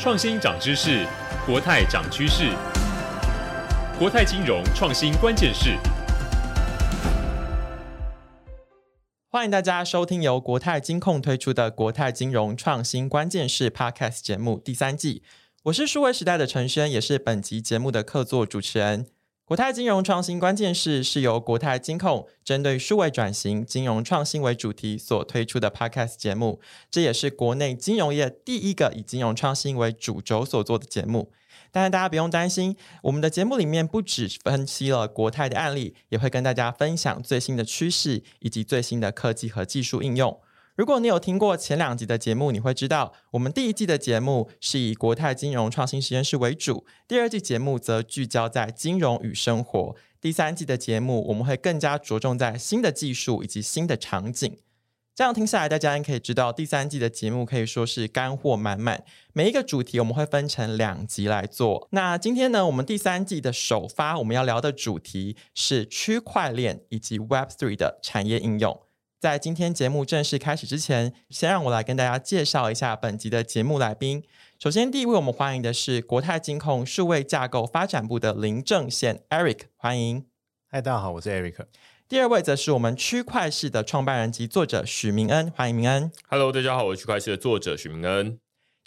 创新涨知识，国泰涨趋势。国泰金融创新关键是，欢迎大家收听由国泰金控推出的《国泰金融创新关键是》Podcast 节目第三季。我是数位时代的陈轩，也是本集节目的客座主持人。国泰金融创新关键是是由国泰金控针对数位转型、金融创新为主题所推出的 Podcast 节目，这也是国内金融业第一个以金融创新为主轴所做的节目。当然，大家不用担心，我们的节目里面不只分析了国泰的案例，也会跟大家分享最新的趋势以及最新的科技和技术应用。如果你有听过前两集的节目，你会知道我们第一季的节目是以国泰金融创新实验室为主，第二季节目则聚焦在金融与生活，第三季的节目我们会更加着重在新的技术以及新的场景。这样听下来，大家应可以知道第三季的节目可以说是干货满满，每一个主题我们会分成两集来做。那今天呢，我们第三季的首发我们要聊的主题是区块链以及 Web3 的产业应用。在今天节目正式开始之前，先让我来跟大家介绍一下本集的节目来宾。首先，第一位我们欢迎的是国泰金控数位架构发展部的林正宪 Eric，欢迎。嗨，大家好，我是 Eric。第二位则是我们区块式的创办人及作者许明恩，欢迎明恩。Hello，大家好，我是区块式的作者许明恩。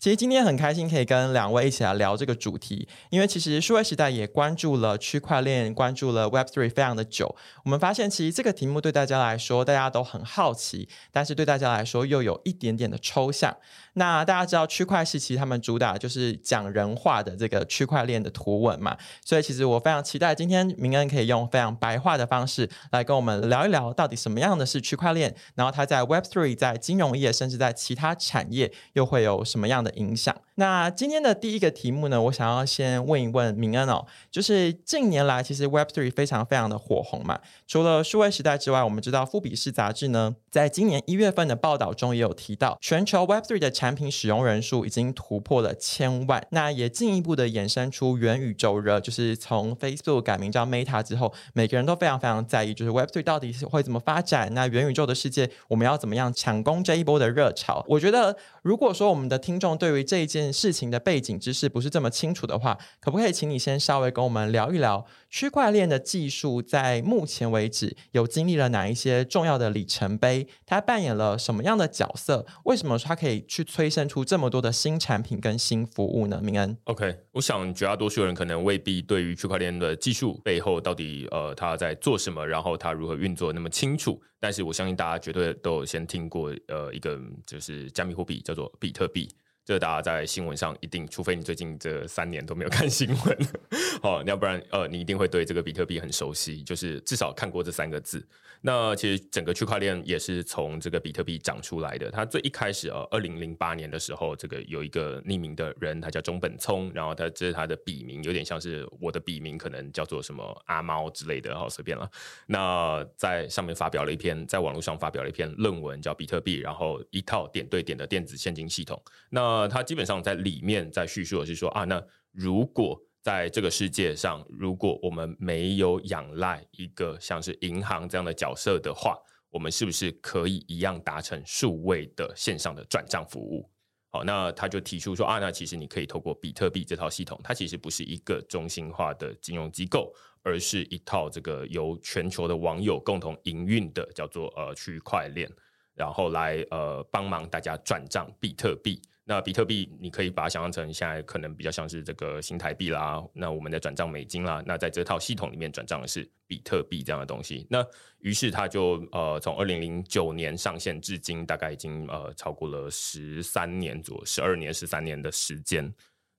其实今天很开心可以跟两位一起来聊这个主题，因为其实数位时代也关注了区块链，关注了 Web Three 非常的久。我们发现其实这个题目对大家来说，大家都很好奇，但是对大家来说又有一点点的抽象。那大家知道区块是其实他们主打就是讲人话的这个区块链的图文嘛，所以其实我非常期待今天明恩可以用非常白话的方式来跟我们聊一聊，到底什么样的是区块链，然后它在 Web Three、在金融业，甚至在其他产业又会有什么样的影响。那今天的第一个题目呢，我想要先问一问明恩哦，就是近年来其实 Web Three 非常非常的火红嘛，除了数位时代之外，我们知道富比士杂志呢，在今年一月份的报道中也有提到，全球 Web Three 的产品使用人数已经突破了千万，那也进一步的衍生出元宇宙热，就是从 Facebook 改名叫 Meta 之后，每个人都非常非常在意，就是 Web3 到底是会怎么发展？那元宇宙的世界，我们要怎么样抢攻这一波的热潮？我觉得，如果说我们的听众对于这一件事情的背景知识不是这么清楚的话，可不可以请你先稍微跟我们聊一聊区块链的技术在目前为止有经历了哪一些重要的里程碑？它扮演了什么样的角色？为什么它可以去催生出这么多的新产品跟新服务呢？明恩，OK，我想绝大多数人可能未必对于区块链的技术背后到底呃它在做什么，然后它如何运作那么清楚。但是我相信大家绝对都有先听过呃一个就是加密货币叫做比特币。这大家在新闻上一定，除非你最近这三年都没有看新闻，好，要不然呃，你一定会对这个比特币很熟悉，就是至少看过这三个字。那其实整个区块链也是从这个比特币长出来的。它最一开始啊，二零零八年的时候，这个有一个匿名的人，他叫中本聪，然后他这是他的笔名，有点像是我的笔名，可能叫做什么阿猫之类的，好随便了。那在上面发表了一篇，在网络上发表了一篇论文，叫比特币，然后一套点对点的电子现金系统。那呃，他基本上在里面在叙述的是说啊，那如果在这个世界上，如果我们没有仰赖一个像是银行这样的角色的话，我们是不是可以一样达成数位的线上的转账服务？好，那他就提出说啊，那其实你可以透过比特币这套系统，它其实不是一个中心化的金融机构，而是一套这个由全球的网友共同营运的叫做呃区块链，然后来呃帮忙大家转账比特币。那比特币，你可以把它想象成现在可能比较像是这个新台币啦。那我们的转账美金啦，那在这套系统里面转账的是比特币这样的东西。那于是它就呃从二零零九年上线至今，大概已经呃超过了十三年左右，十二年、十三年的时间。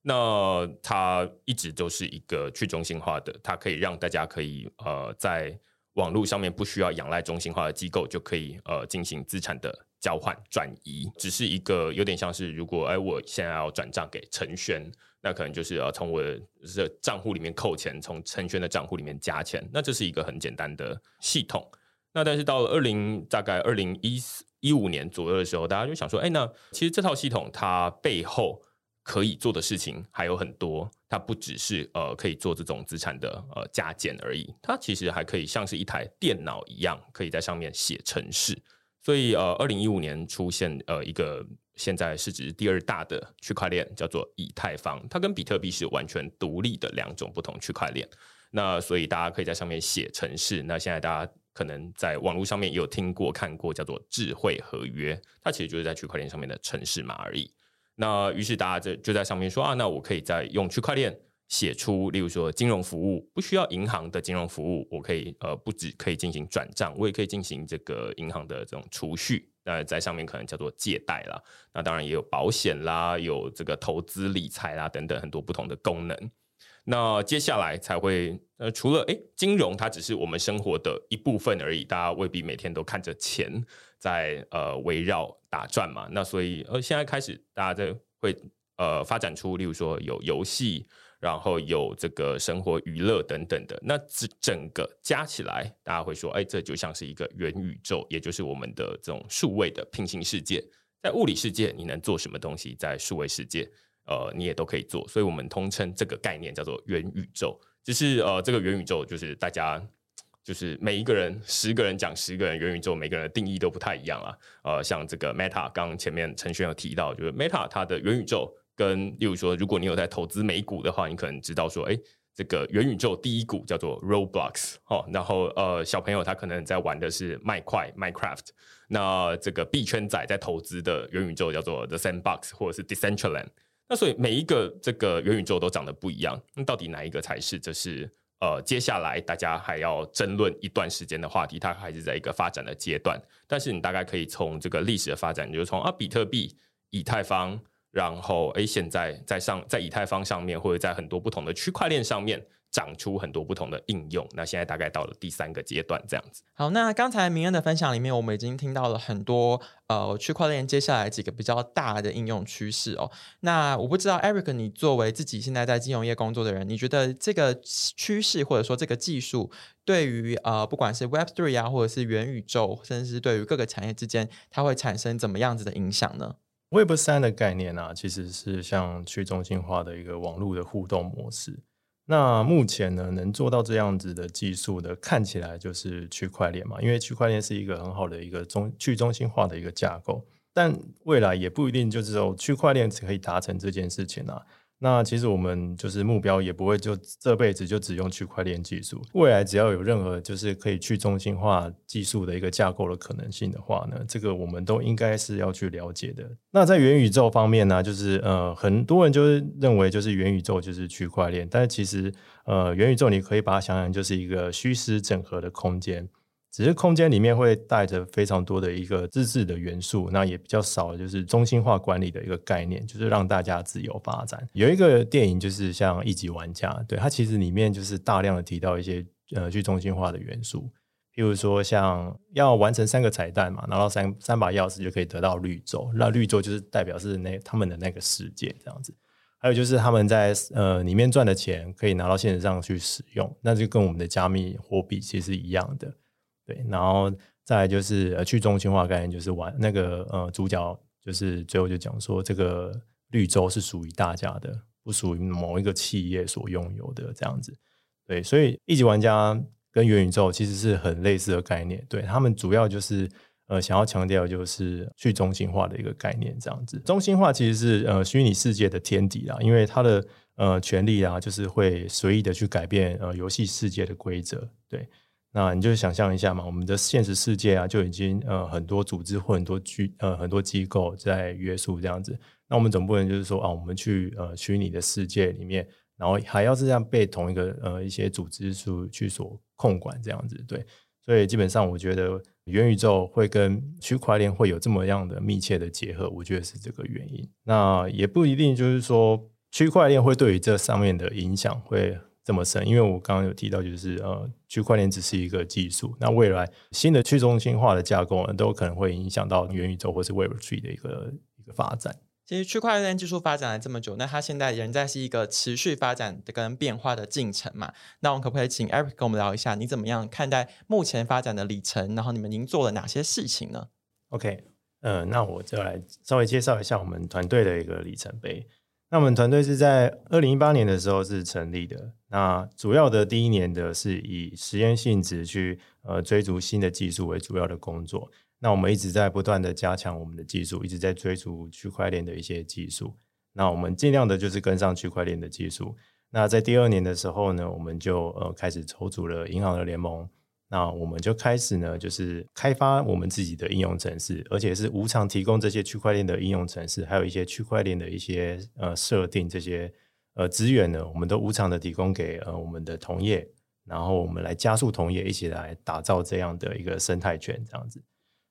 那它一直都是一个去中心化的，它可以让大家可以呃在网络上面不需要仰赖中心化的机构，就可以呃进行资产的。交换转移只是一个有点像是，如果哎，我现在要转账给陈轩，那可能就是要从我的账户里面扣钱，从陈轩的账户里面加钱，那这是一个很简单的系统。那但是到了二零大概二零一四一五年左右的时候，大家就想说，哎，那其实这套系统它背后可以做的事情还有很多，它不只是呃可以做这种资产的呃加减而已，它其实还可以像是一台电脑一样，可以在上面写程式。所以，呃，二零一五年出现呃一个现在市值第二大的区块链，叫做以太坊。它跟比特币是完全独立的两种不同区块链。那所以大家可以在上面写程式。那现在大家可能在网络上面也有听过、看过，叫做智慧合约。它其实就是在区块链上面的程式码而已。那于是大家就就在上面说啊，那我可以再用区块链写出，例如说金融服务，不需要银行的金融服务，我可以呃不止可以进行转账，我也可以进行这个银行的这种储蓄。那在上面可能叫做借贷啦，那当然也有保险啦，有这个投资理财啦等等很多不同的功能。那接下来才会呃，除了诶金融它只是我们生活的一部分而已，大家未必每天都看着钱在呃围绕打转嘛。那所以呃，现在开始大家在会呃发展出，例如说有游戏。然后有这个生活娱乐等等的，那这整个加起来，大家会说，哎，这就像是一个元宇宙，也就是我们的这种数位的平行世界。在物理世界，你能做什么东西，在数位世界，呃，你也都可以做。所以我们通称这个概念叫做元宇宙。就是呃，这个元宇宙就是大家就是每一个人十个人讲十个人元宇宙，每个人的定义都不太一样啊。呃，像这个 Meta，刚刚前面承轩有提到，就是 Meta 它的元宇宙。跟例如说，如果你有在投资美股的话，你可能知道说，哎，这个元宇宙第一股叫做 Roblox 哦，然后呃，小朋友他可能在玩的是麦块 Minecraft，那这个币圈仔在投资的元宇宙叫做 The Sandbox 或者是 Decentraland，那所以每一个这个元宇宙都长得不一样，那到底哪一个才是？这是呃，接下来大家还要争论一段时间的话题，它还是在一个发展的阶段，但是你大概可以从这个历史的发展，你就从啊，比特币、以太坊。然后，哎，现在在上在以太坊上面，或者在很多不同的区块链上面，长出很多不同的应用。那现在大概到了第三个阶段，这样子。好，那刚才明恩的分享里面，我们已经听到了很多呃区块链接下来几个比较大的应用趋势哦。那我不知道，Eric，你作为自己现在在金融业工作的人，你觉得这个趋势或者说这个技术，对于呃不管是 Web Three 啊，或者是元宇宙，甚至是对于各个产业之间，它会产生怎么样子的影响呢？Web 三的概念啊，其实是像去中心化的一个网络的互动模式。那目前呢，能做到这样子的技术的，看起来就是区块链嘛，因为区块链是一个很好的一个中去中心化的一个架构。但未来也不一定就是说区块链可以达成这件事情啊。那其实我们就是目标也不会就这辈子就只用区块链技术，未来只要有任何就是可以去中心化技术的一个架构的可能性的话呢，这个我们都应该是要去了解的。那在元宇宙方面呢，就是呃很多人就是认为就是元宇宙就是区块链，但是其实呃元宇宙你可以把它想想就是一个虚实整合的空间。只是空间里面会带着非常多的一个自治的元素，那也比较少，就是中心化管理的一个概念，就是让大家自由发展。有一个电影就是像《一级玩家》，对，它其实里面就是大量的提到一些呃去中心化的元素，譬如说像要完成三个彩蛋嘛，拿到三三把钥匙就可以得到绿洲，那绿洲就是代表是那他们的那个世界这样子。还有就是他们在呃里面赚的钱可以拿到现实上去使用，那就跟我们的加密货币其实是一样的。然后再就是呃去中心化概念，就是玩那个呃主角就是最后就讲说，这个绿洲是属于大家的，不属于某一个企业所拥有的这样子。对，所以一级玩家跟元宇宙其实是很类似的概念。对，他们主要就是呃想要强调就是去中心化的一个概念这样子。中心化其实是呃虚拟世界的天敌啦，因为它的呃权力啊就是会随意的去改变呃游戏世界的规则。对。那你就想象一下嘛，我们的现实世界啊，就已经呃很多组织或很多机呃很多机构在约束这样子。那我们总不能就是说啊，我们去呃虚拟的世界里面，然后还要是这样被同一个呃一些组织去去所控管这样子，对。所以基本上我觉得元宇宙会跟区块链会有这么样的密切的结合，我觉得是这个原因。那也不一定就是说区块链会对于这上面的影响会。这么深，因为我刚刚有提到，就是呃，区块链只是一个技术，那未来新的去中心化的架构呢，都可能会影响到元宇宙或是 Web3 的一个一个发展。其实区块链技术发展了这么久，那它现在仍在是一个持续发展的跟变化的进程嘛？那我们可不可以请 Eric 跟我们聊一下，你怎么样看待目前发展的里程？然后你们您做了哪些事情呢？OK，呃，那我就来稍微介绍一下我们团队的一个里程碑。那我们团队是在二零一八年的时候是成立的。那主要的第一年的是以实验性质去呃追逐新的技术为主要的工作。那我们一直在不断的加强我们的技术，一直在追逐区块链的一些技术。那我们尽量的就是跟上区块链的技术。那在第二年的时候呢，我们就呃开始筹组了银行的联盟。那我们就开始呢，就是开发我们自己的应用程式，而且是无偿提供这些区块链的应用程式，还有一些区块链的一些呃设定这些呃资源呢，我们都无偿的提供给呃我们的同业，然后我们来加速同业一起来打造这样的一个生态圈，这样子。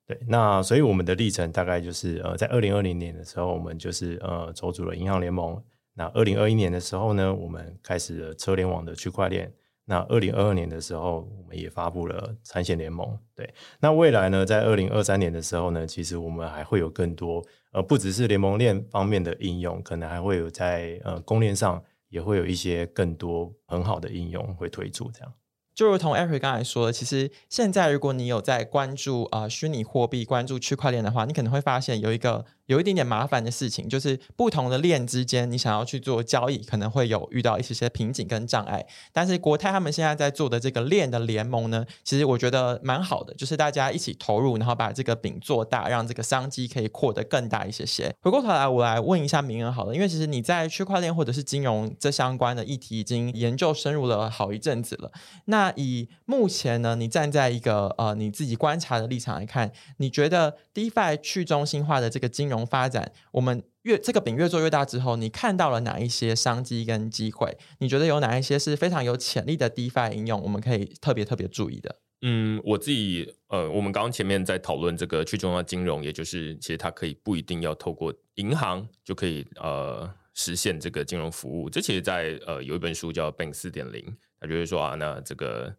对，那所以我们的历程大概就是呃在二零二零年的时候，我们就是呃筹组了银行联盟。那二零二一年的时候呢，我们开始了车联网的区块链。那二零二二年的时候，我们也发布了产险联盟。对，那未来呢，在二零二三年的时候呢，其实我们还会有更多，呃，不只是联盟链方面的应用，可能还会有在呃公链上也会有一些更多很好的应用会推出这样。就如同 Eric 刚才说的，其实现在如果你有在关注啊、呃、虚拟货币、关注区块链的话，你可能会发现有一个。有一点点麻烦的事情，就是不同的链之间，你想要去做交易，可能会有遇到一些些瓶颈跟障碍。但是国泰他们现在在做的这个链的联盟呢，其实我觉得蛮好的，就是大家一起投入，然后把这个饼做大，让这个商机可以扩得更大一些些。回过头来，我来问一下明恩好了，因为其实你在区块链或者是金融这相关的议题已经研究深入了好一阵子了。那以目前呢，你站在一个呃你自己观察的立场来看，你觉得 DeFi 去中心化的这个金融发展，我们越这个饼越做越大之后，你看到了哪一些商机跟机会？你觉得有哪一些是非常有潜力的 DeFi 应用，我们可以特别特别注意的？嗯，我自己呃，我们刚刚前面在讨论这个去中心化金融，也就是其实它可以不一定要透过银行就可以呃实现这个金融服务。这其实在呃有一本书叫《Bank 四点零》，它就是说啊，那这个。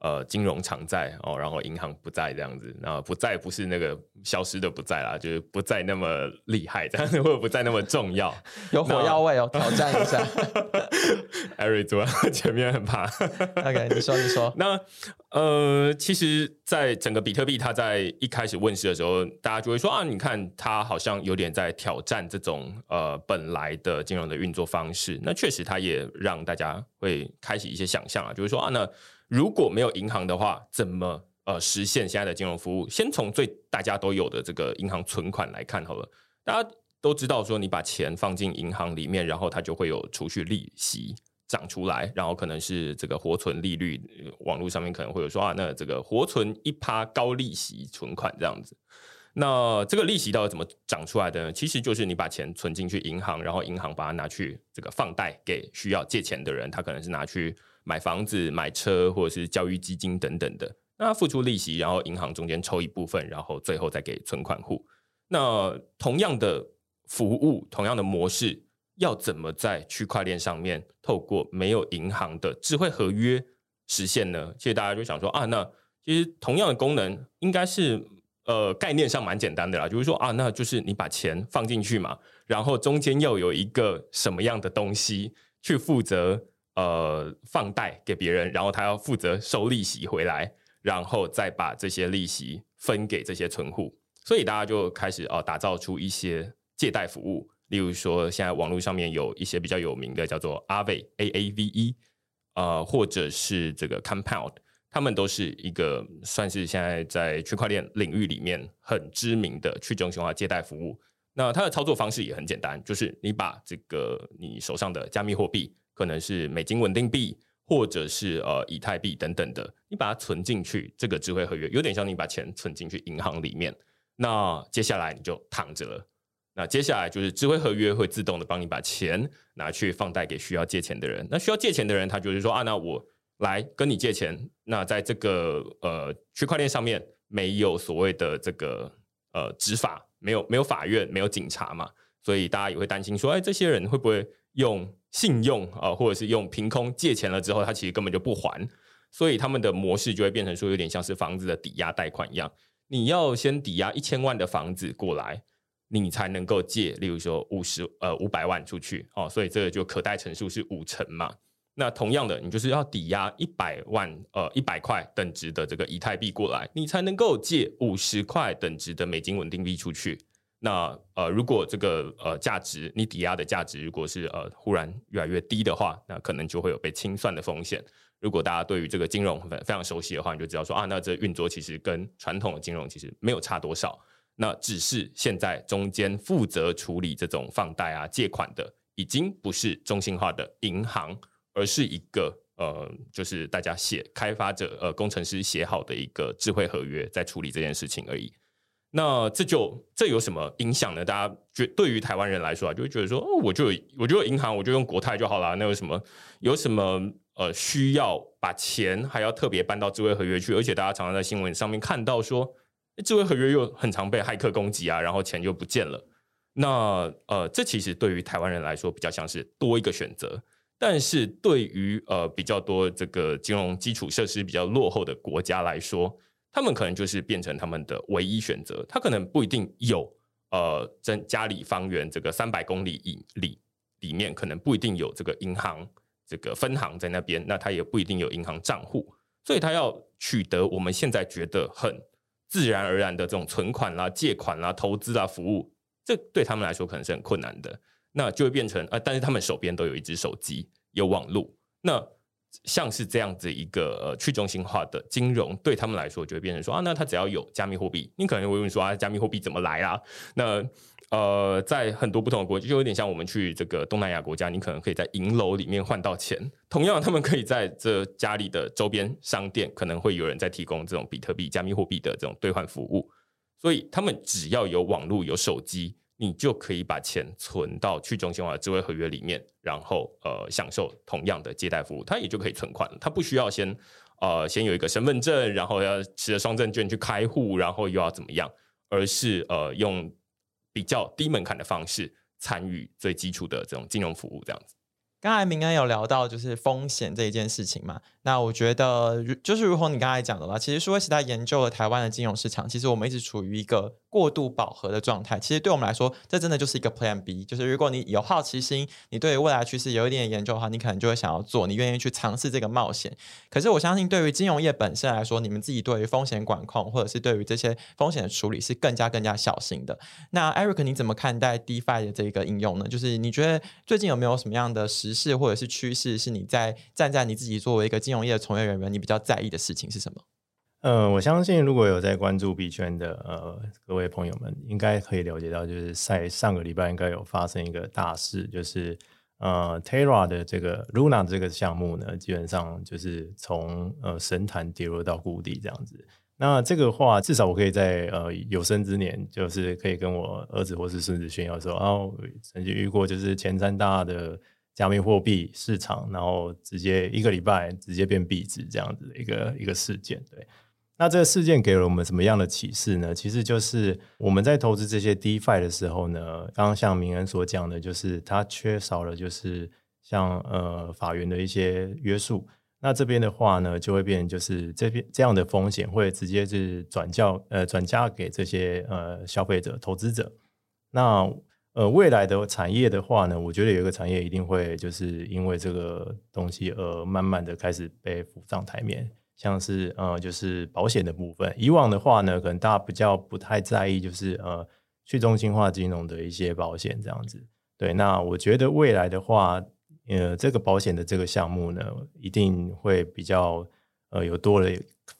呃，金融常在哦，然后银行不在这样子，那不在不是那个消失的不在啦，就是不再那么厉害这样子，或者不再那么重要。有火药味哦，挑战一下。艾瑞坐前面很怕。OK，你说你说。那呃，其实，在整个比特币它在一开始问世的时候，大家就会说啊，你看它好像有点在挑战这种呃本来的金融的运作方式。那确实，它也让大家会开始一些想象啊，就是说啊，那。如果没有银行的话，怎么呃实现现在的金融服务？先从最大家都有的这个银行存款来看好了。大家都知道说，你把钱放进银行里面，然后它就会有储蓄利息涨出来，然后可能是这个活存利率，网络上面可能会有说啊，那这个活存一趴高利息存款这样子。那这个利息到底怎么涨出来的呢？其实就是你把钱存进去银行，然后银行把它拿去这个放贷给需要借钱的人，他可能是拿去。买房子、买车，或者是教育基金等等的，那付出利息，然后银行中间抽一部分，然后最后再给存款户。那同样的服务、同样的模式，要怎么在区块链上面透过没有银行的智慧合约实现呢？其实大家就想说啊，那其实同样的功能应该是呃概念上蛮简单的啦，就是说啊，那就是你把钱放进去嘛，然后中间要有一个什么样的东西去负责。呃，放贷给别人，然后他要负责收利息回来，然后再把这些利息分给这些存户，所以大家就开始哦、打造出一些借贷服务，例如说现在网络上面有一些比较有名的叫做 Aave A A V E，呃，或者是这个 Compound，他们都是一个算是现在在区块链领域里面很知名的去中心化借贷服务。那它的操作方式也很简单，就是你把这个你手上的加密货币。可能是美金稳定币，或者是呃以太币等等的，你把它存进去，这个智慧合约有点像你把钱存进去银行里面。那接下来你就躺着了。那接下来就是智慧合约会自动的帮你把钱拿去放贷给需要借钱的人。那需要借钱的人，他就是说啊，那我来跟你借钱。那在这个呃区块链上面没有所谓的这个呃执法，没有没有法院，没有警察嘛，所以大家也会担心说，哎，这些人会不会用信用啊，或者是用凭空借钱了之后，他其实根本就不还，所以他们的模式就会变成说，有点像是房子的抵押贷款一样，你要先抵押一千万的房子过来，你才能够借，例如说五十呃五百万出去哦，所以这个就可贷成数是五成嘛。那同样的，你就是要抵押一百万呃一百块等值的这个以太币过来，你才能够借五十块等值的美金稳定币出去。那呃，如果这个呃价值你抵押的价值如果是呃忽然越来越低的话，那可能就会有被清算的风险。如果大家对于这个金融非常熟悉的话，你就知道说啊，那这运作其实跟传统的金融其实没有差多少。那只是现在中间负责处理这种放贷啊、借款的，已经不是中心化的银行，而是一个呃，就是大家写开发者呃工程师写好的一个智慧合约，在处理这件事情而已。那这就这有什么影响呢？大家觉对于台湾人来说啊，就会觉得说，哦，我就我就有银行，我就用国泰就好了。那有什么有什么呃需要把钱还要特别搬到智慧合约去？而且大家常常在新闻上面看到说。智慧合约又很常被骇客攻击啊，然后钱就不见了。那呃，这其实对于台湾人来说比较像是多一个选择，但是对于呃比较多这个金融基础设施比较落后的国家来说，他们可能就是变成他们的唯一选择。他可能不一定有呃在家里方圆这个三百公里以里里面，可能不一定有这个银行这个分行在那边，那他也不一定有银行账户，所以他要取得我们现在觉得很。自然而然的这种存款啦、借款啦、投资啊、服务，这对他们来说可能是很困难的。那就会变成啊、呃，但是他们手边都有一只手机，有网络。那像是这样子一个呃去中心化的金融，对他们来说就会变成说啊，那他只要有加密货币，你可能会问说啊，加密货币怎么来啊？那呃，在很多不同的国家，就有点像我们去这个东南亚国家，你可能可以在银楼里面换到钱。同样，他们可以在这家里的周边商店，可能会有人在提供这种比特币、加密货币的这种兑换服务。所以，他们只要有网络、有手机，你就可以把钱存到去中心化的智慧合约里面，然后呃，享受同样的借贷服务，他也就可以存款了。他不需要先呃先有一个身份证，然后要持着双证券去开户，然后又要怎么样，而是呃用。比较低门槛的方式参与最基础的这种金融服务，这样子。刚才明恩有聊到就是风险这一件事情嘛，那我觉得就是如同你刚才讲的啦，其实数位时代研究了台湾的金融市场，其实我们一直处于一个。过度饱和的状态，其实对我们来说，这真的就是一个 Plan B。就是如果你有好奇心，你对未来趋势有一点研究的话，你可能就会想要做，你愿意去尝试这个冒险。可是我相信，对于金融业本身来说，你们自己对于风险管控，或者是对于这些风险的处理，是更加更加小心的。那 Eric，你怎么看待 DeFi 的这个应用呢？就是你觉得最近有没有什么样的时事或者是趋势，是你在站在你自己作为一个金融业的从业人员，你比较在意的事情是什么？呃，我相信如果有在关注币圈的呃各位朋友们，应该可以了解到，就是在上个礼拜应该有发生一个大事，就是呃 Terra 的这个 Luna 这个项目呢，基本上就是从呃神坛跌落到谷底这样子。那这个话，至少我可以在呃有生之年，就是可以跟我儿子或是孙子炫耀说，哦曾经遇过就是前三大的加密货币市场，然后直接一个礼拜直接变币值这样子的一个一个事件，对。那这个事件给了我们什么样的启示呢？其实就是我们在投资这些 DeFi 的时候呢，刚刚像明恩所讲的，就是它缺少了就是像呃法源的一些约束。那这边的话呢，就会变就是这边这样的风险会直接是转交呃转嫁给这些呃消费者、投资者。那呃未来的产业的话呢，我觉得有一个产业一定会就是因为这个东西而慢慢的开始被浮上台面。像是呃，就是保险的部分。以往的话呢，可能大家比较不太在意，就是呃，去中心化金融的一些保险这样子。对，那我觉得未来的话，呃，这个保险的这个项目呢，一定会比较呃有多了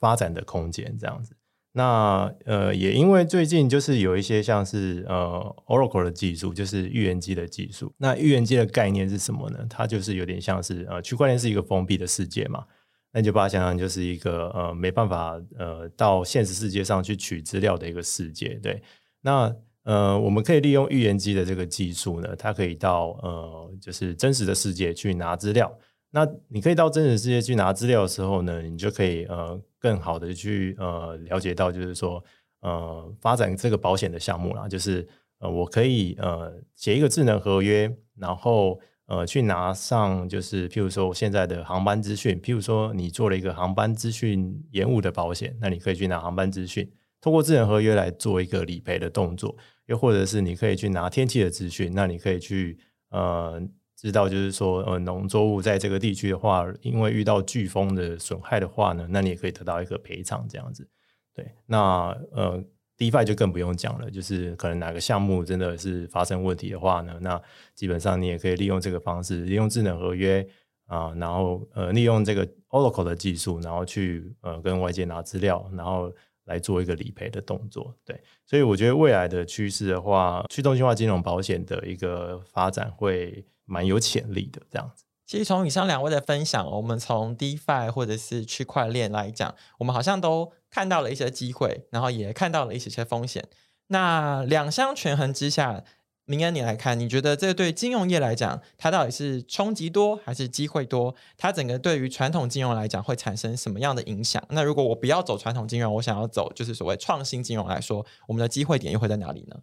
发展的空间这样子。那呃，也因为最近就是有一些像是呃 Oracle 的技术，就是预言机的技术。那预言机的概念是什么呢？它就是有点像是呃，区块链是一个封闭的世界嘛。那你就把它想象就是一个呃没办法呃到现实世界上去取资料的一个世界，对。那呃我们可以利用预言机的这个技术呢，它可以到呃就是真实的世界去拿资料。那你可以到真实世界去拿资料的时候呢，你就可以呃更好的去呃了解到就是说呃发展这个保险的项目啦，就是呃我可以呃写一个智能合约，然后。呃，去拿上就是，譬如说我现在的航班资讯，譬如说你做了一个航班资讯延误的保险，那你可以去拿航班资讯，通过智能合约来做一个理赔的动作，又或者是你可以去拿天气的资讯，那你可以去呃知道就是说呃农作物在这个地区的话，因为遇到飓风的损害的话呢，那你也可以得到一个赔偿这样子。对，那呃 DeFi 就更不用讲了，就是可能哪个项目真的是发生问题的话呢，那基本上你也可以利用这个方式，利用智能合约啊，然后呃利用这个 Oracle 的技术，然后去呃跟外界拿资料，然后来做一个理赔的动作。对，所以我觉得未来的趋势的话，去中心化金融保险的一个发展会蛮有潜力的，这样子。其实从以上两位的分享，我们从 DeFi 或者是区块链来讲，我们好像都看到了一些机会，然后也看到了一些些风险。那两相权衡之下，明恩你来看，你觉得这对金融业来讲，它到底是冲击多还是机会多？它整个对于传统金融来讲会产生什么样的影响？那如果我不要走传统金融，我想要走就是所谓创新金融来说，我们的机会点又会在哪里呢？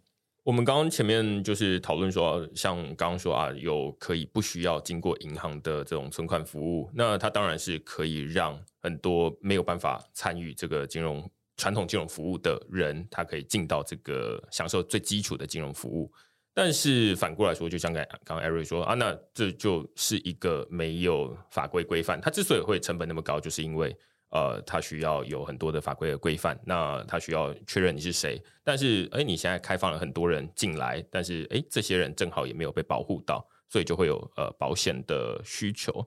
我们刚刚前面就是讨论说，像刚刚说啊，有可以不需要经过银行的这种存款服务，那它当然是可以让很多没有办法参与这个金融传统金融服务的人，他可以进到这个享受最基础的金融服务。但是反过来说，就像刚刚 Eric 说啊，那这就是一个没有法规规范，它之所以会成本那么高，就是因为。呃，它需要有很多的法规的规范，那它需要确认你是谁。但是，哎，你现在开放了很多人进来，但是，哎，这些人正好也没有被保护到，所以就会有呃保险的需求。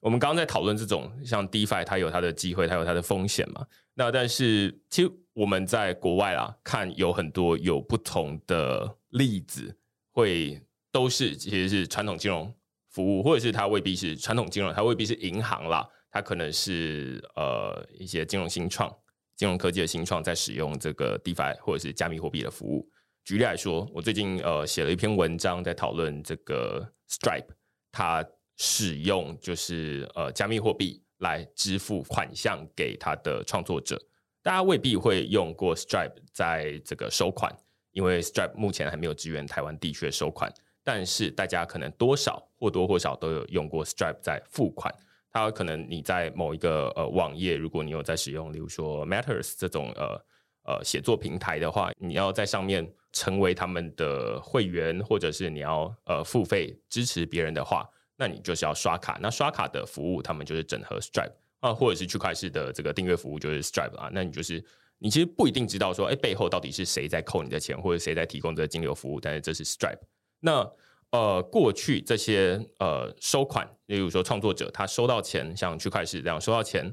我们刚刚在讨论这种像 DeFi，它有它的机会，它有它的风险嘛。那但是，其实我们在国外啊，看有很多有不同的例子，会都是其实是传统金融服务，或者是它未必是传统金融，它未必是银行啦。它可能是呃一些金融新创、金融科技的新创在使用这个 DeFi 或者是加密货币的服务。举例来说，我最近呃写了一篇文章在讨论这个 Stripe，它使用就是呃加密货币来支付款项给它的创作者。大家未必会用过 Stripe 在这个收款，因为 Stripe 目前还没有支援台湾地区的收款，但是大家可能多少或多或少都有用过 Stripe 在付款。它可能你在某一个呃网页，如果你有在使用，例如说 Matters 这种呃呃写作平台的话，你要在上面成为他们的会员，或者是你要呃付费支持别人的话，那你就是要刷卡。那刷卡的服务，他们就是整合 Stripe 啊，或者是区块链的这个订阅服务就是 Stripe 啊。那你就是你其实不一定知道说，哎，背后到底是谁在扣你的钱，或者谁在提供这个金流服务，但是这是 Stripe。那呃，过去这些呃收款，例如说创作者他收到钱，像区块链这样收到钱，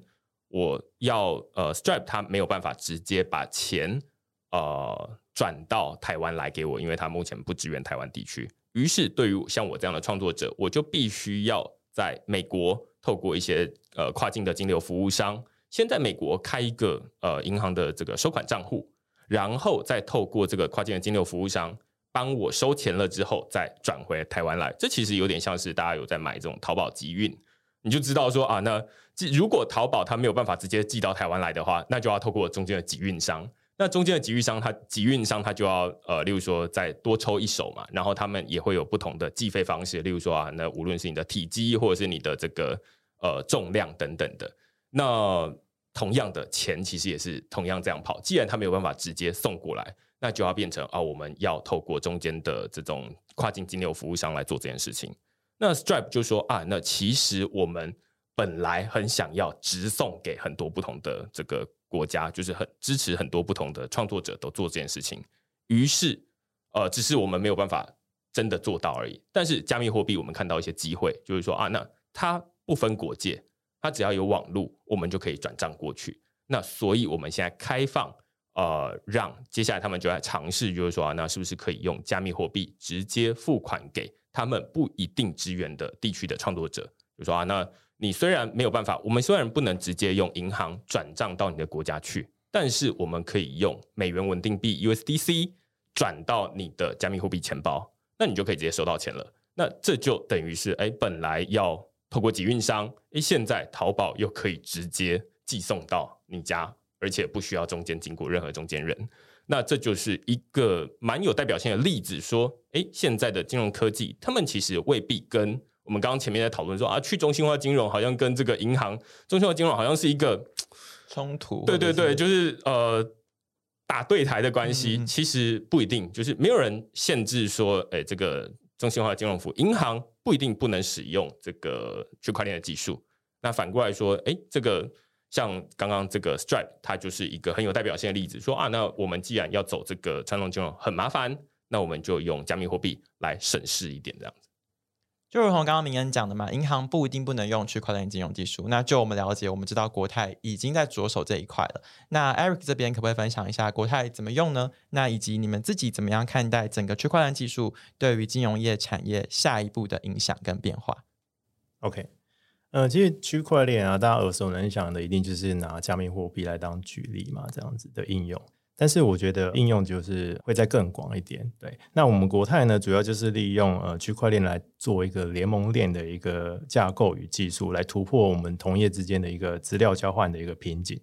我要呃 Stripe 他没有办法直接把钱呃转到台湾来给我，因为他目前不支援台湾地区。于是对于像我这样的创作者，我就必须要在美国透过一些呃跨境的金流服务商，先在美国开一个呃银行的这个收款账户，然后再透过这个跨境的金流服务商。帮我收钱了之后，再转回台湾来，这其实有点像是大家有在买这种淘宝集运，你就知道说啊，那如果淘宝它没有办法直接寄到台湾来的话，那就要透过中间的集运商，那中间的集运商它集运商它就要呃，例如说再多抽一手嘛，然后他们也会有不同的计费方式，例如说啊，那无论是你的体积或者是你的这个呃重量等等的，那同样的钱其实也是同样这样跑，既然它没有办法直接送过来。那就要变成啊，我们要透过中间的这种跨境金流服务商来做这件事情。那 Stripe 就说啊，那其实我们本来很想要直送给很多不同的这个国家，就是很支持很多不同的创作者都做这件事情。于是，呃，只是我们没有办法真的做到而已。但是加密货币，我们看到一些机会，就是说啊，那它不分国界，它只要有网络，我们就可以转账过去。那所以我们现在开放。呃，让接下来他们就在尝试，就是说啊，那是不是可以用加密货币直接付款给他们不一定支援的地区的创作者？就说啊，那你虽然没有办法，我们虽然不能直接用银行转账到你的国家去，但是我们可以用美元稳定币 USDC 转到你的加密货币钱包，那你就可以直接收到钱了。那这就等于是，哎，本来要透过集运商，哎，现在淘宝又可以直接寄送到你家。而且不需要中间经过任何中间人，那这就是一个蛮有代表性的例子。说，哎，现在的金融科技，他们其实未必跟我们刚刚前面在讨论说啊，去中心化金融好像跟这个银行中心化金融好像是一个 冲突。对对对，就是呃打对台的关系，嗯、其实不一定，就是没有人限制说，哎，这个中心化金融服务银行不一定不能使用这个区块链的技术。那反过来说，哎，这个。像刚刚这个 Stripe，它就是一个很有代表性的例子，说啊，那我们既然要走这个传统金融很麻烦，那我们就用加密货币来省事一点，这样子。就如同刚刚明恩讲的嘛，银行不一定不能用区块链金融技术。那就我们了解，我们知道国泰已经在着手这一块了。那 Eric 这边可不可以分享一下国泰怎么用呢？那以及你们自己怎么样看待整个区块链技术对于金融业产业下一步的影响跟变化？OK。呃，其实区块链啊，大家耳熟能详的，一定就是拿加密货币来当举例嘛，这样子的应用。但是我觉得应用就是会再更广一点。对，那我们国泰呢，主要就是利用呃区块链来做一个联盟链的一个架构与技术，来突破我们同业之间的一个资料交换的一个瓶颈。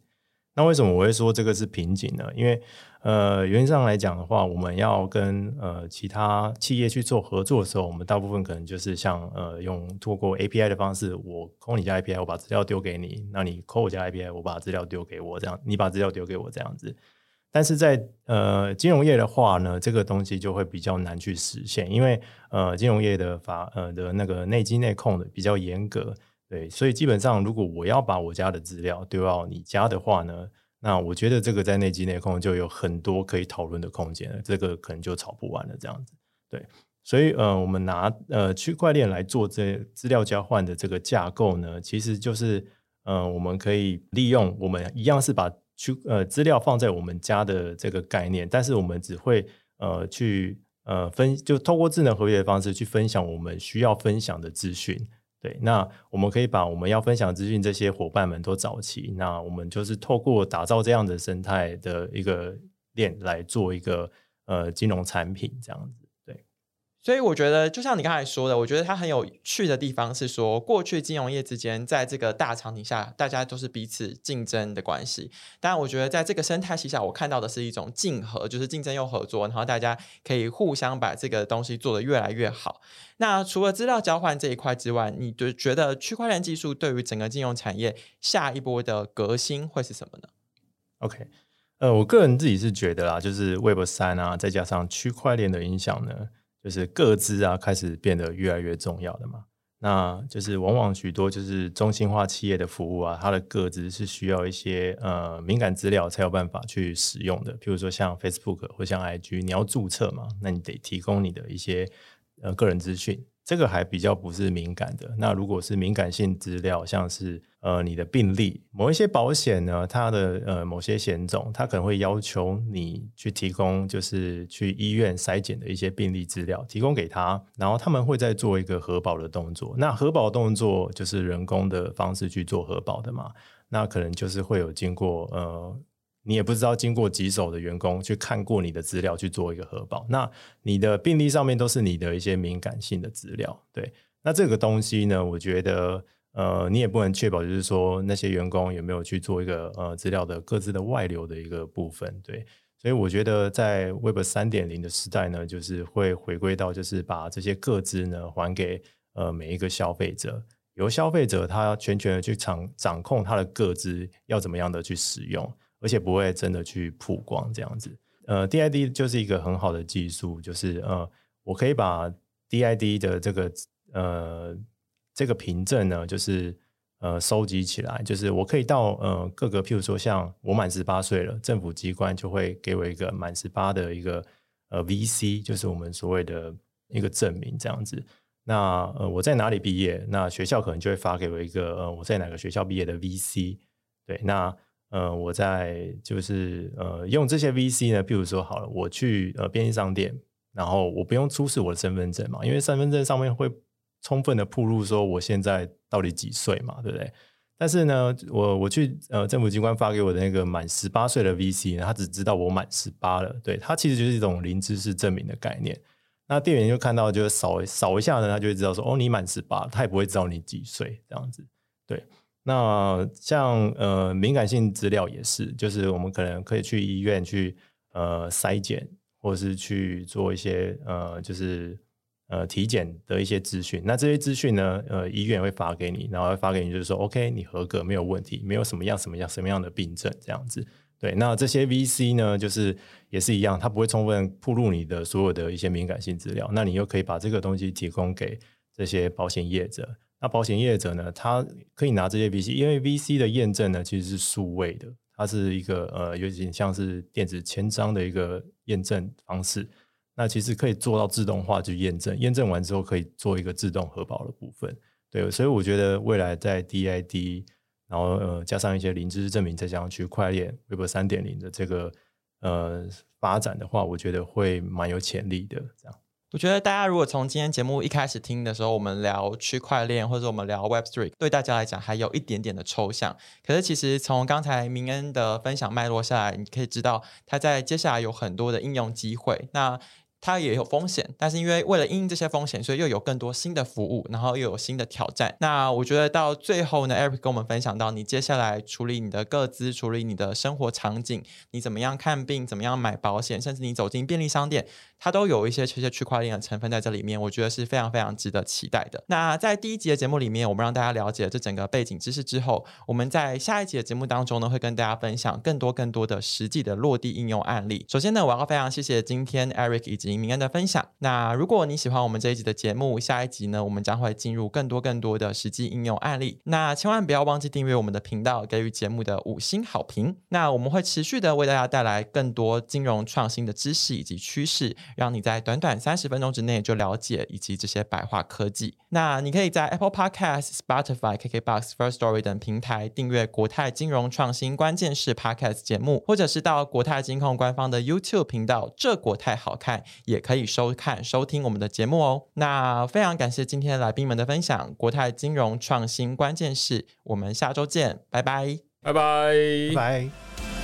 那为什么我会说这个是瓶颈呢？因为呃，原则上来讲的话，我们要跟呃其他企业去做合作的时候，我们大部分可能就是像呃用透过 API 的方式，我抠你家 API，我把资料丢给你，那你抠我家 API，我把资料丢给我，这样你把资料丢给我这样子。但是在呃金融业的话呢，这个东西就会比较难去实现，因为呃金融业的法呃的那个内机内控的比较严格。对，所以基本上，如果我要把我家的资料丢到你家的话呢，那我觉得这个在内稽内控就有很多可以讨论的空间了，这个可能就吵不完了这样子。对，所以呃，我们拿呃区块链来做这资料交换的这个架构呢，其实就是呃，我们可以利用我们一样是把区呃资料放在我们家的这个概念，但是我们只会呃去呃分，就透过智能合约的方式去分享我们需要分享的资讯。对，那我们可以把我们要分享资讯这些伙伴们都找齐，那我们就是透过打造这样的生态的一个链来做一个呃金融产品这样子。所以我觉得，就像你刚才说的，我觉得它很有趣的地方是说，过去金融业之间在这个大场景下，大家都是彼此竞争的关系。但我觉得，在这个生态系下，我看到的是一种竞合，就是竞争又合作，然后大家可以互相把这个东西做得越来越好。那除了资料交换这一块之外，你就觉得区块链技术对于整个金融产业下一波的革新会是什么呢？OK，呃，我个人自己是觉得啦，就是 Web 三啊，再加上区块链的影响呢。就是各资啊，开始变得越来越重要的嘛。那就是往往许多就是中心化企业的服务啊，它的各资是需要一些呃敏感资料才有办法去使用的。譬如说像 Facebook 或像 IG，你要注册嘛，那你得提供你的一些呃个人资讯。这个还比较不是敏感的。那如果是敏感性资料，像是呃你的病历，某一些保险呢，它的呃某些险种，它可能会要求你去提供，就是去医院筛检的一些病历资料，提供给他，然后他们会再做一个核保的动作。那核保动作就是人工的方式去做核保的嘛，那可能就是会有经过呃。你也不知道经过几手的员工去看过你的资料去做一个核保，那你的病历上面都是你的一些敏感性的资料，对，那这个东西呢，我觉得呃，你也不能确保就是说那些员工有没有去做一个呃资料的各自的外流的一个部分，对，所以我觉得在 Web 三点零的时代呢，就是会回归到就是把这些个资呢还给呃每一个消费者，由消费者他全权的去掌掌控他的个资要怎么样的去使用。而且不会真的去曝光这样子，呃，DID 就是一个很好的技术，就是呃，我可以把 DID 的这个呃这个凭证呢，就是呃收集起来，就是我可以到呃各个，譬如说像我满十八岁了，政府机关就会给我一个满十八的一个呃 VC，就是我们所谓的一个证明这样子。那呃我在哪里毕业？那学校可能就会发给我一个呃我在哪个学校毕业的 VC，对，那。呃，我在就是呃用这些 VC 呢，譬如说好了，我去呃便利商店，然后我不用出示我的身份证嘛，因为身份证上面会充分的铺露说我现在到底几岁嘛，对不对？但是呢，我我去呃政府机关发给我的那个满十八岁的 VC 呢，他只知道我满十八了，对，他其实就是一种零知识证明的概念。那店员就看到就扫扫一下呢，他就会知道说哦，你满十八，他也不会知道你几岁这样子，对。那像呃敏感性资料也是，就是我们可能可以去医院去呃筛检，或者是去做一些呃就是呃体检的一些资讯。那这些资讯呢，呃医院会发给你，然后会发给你，就是说 OK 你合格没有问题，没有什么样什么样什么样的病症这样子。对，那这些 VC 呢，就是也是一样，它不会充分暴露你的所有的一些敏感性资料。那你又可以把这个东西提供给这些保险业者。那保险业者呢，他可以拿这些 VC，因为 VC 的验证呢其实是数位的，它是一个呃有点像是电子签章的一个验证方式。那其实可以做到自动化去验证，验证完之后可以做一个自动核保的部分。对，所以我觉得未来在 DID，然后呃加上一些零知识证明，再加上区块链 Web 三点零的这个呃发展的话，我觉得会蛮有潜力的。这样。我觉得大家如果从今天节目一开始听的时候，我们聊区块链或者我们聊 Web3，对大家来讲还有一点点的抽象。可是其实从刚才明恩的分享脉络下来，你可以知道他在接下来有很多的应用机会。那它也有风险，但是因为为了因应这些风险，所以又有更多新的服务，然后又有新的挑战。那我觉得到最后呢，Eric 跟我们分享到，你接下来处理你的个资，处理你的生活场景，你怎么样看病，怎么样买保险，甚至你走进便利商店，它都有一些这些区块链的成分在这里面。我觉得是非常非常值得期待的。那在第一集的节目里面，我们让大家了解这整个背景知识之后，我们在下一集的节目当中呢，会跟大家分享更多更多的实际的落地应用案例。首先呢，我要非常谢谢今天 Eric 以及明恩的分享。那如果你喜欢我们这一集的节目，下一集呢，我们将会进入更多更多的实际应用案例。那千万不要忘记订阅我们的频道，给予节目的五星好评。那我们会持续的为大家带来更多金融创新的知识以及趋势，让你在短短三十分钟之内就了解以及这些白话科技。那你可以在 Apple Podcast、Spotify、KKBox、First Story 等平台订阅国泰金融创新关键式 Podcast 节目，或者是到国泰金控官方的 YouTube 频道，这国泰好看也可以。收看、收听我们的节目哦。那非常感谢今天来宾们的分享，国泰金融创新关键式，我们下周见，拜拜，拜拜，拜拜。